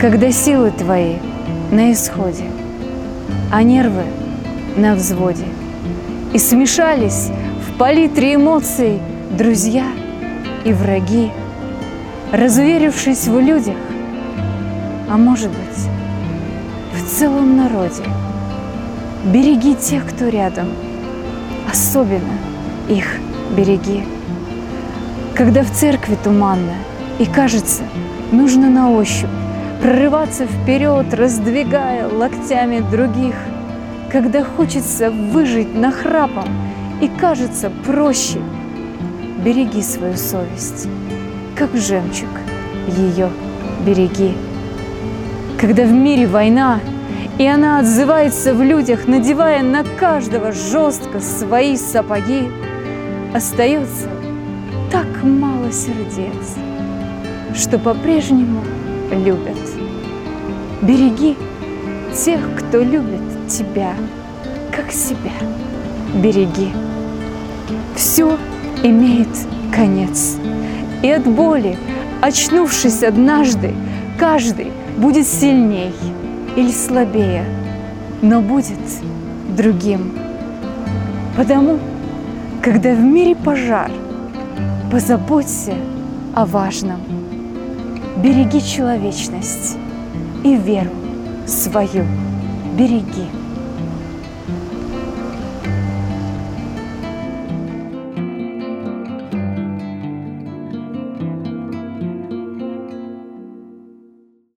Когда силы твои на исходе, а нервы на взводе, И смешались в палитре эмоций друзья и враги, Разуверившись в людях, а может быть, в целом народе, Береги тех, кто рядом, особенно их береги. Когда в церкви туманно и кажется, нужно на ощупь прорываться вперед, раздвигая локтями других, когда хочется выжить нахрапом и кажется проще, береги свою совесть, как жемчуг ее береги. Когда в мире война, и она отзывается в людях, надевая на каждого жестко свои сапоги, остается так мало сердец, что по-прежнему любят. Береги тех, кто любит тебя, как себя. Береги. Все имеет конец. И от боли, очнувшись однажды, каждый будет сильней или слабее, но будет другим. Потому, когда в мире пожар, позаботься о важном. Береги человечность и веру свою береги.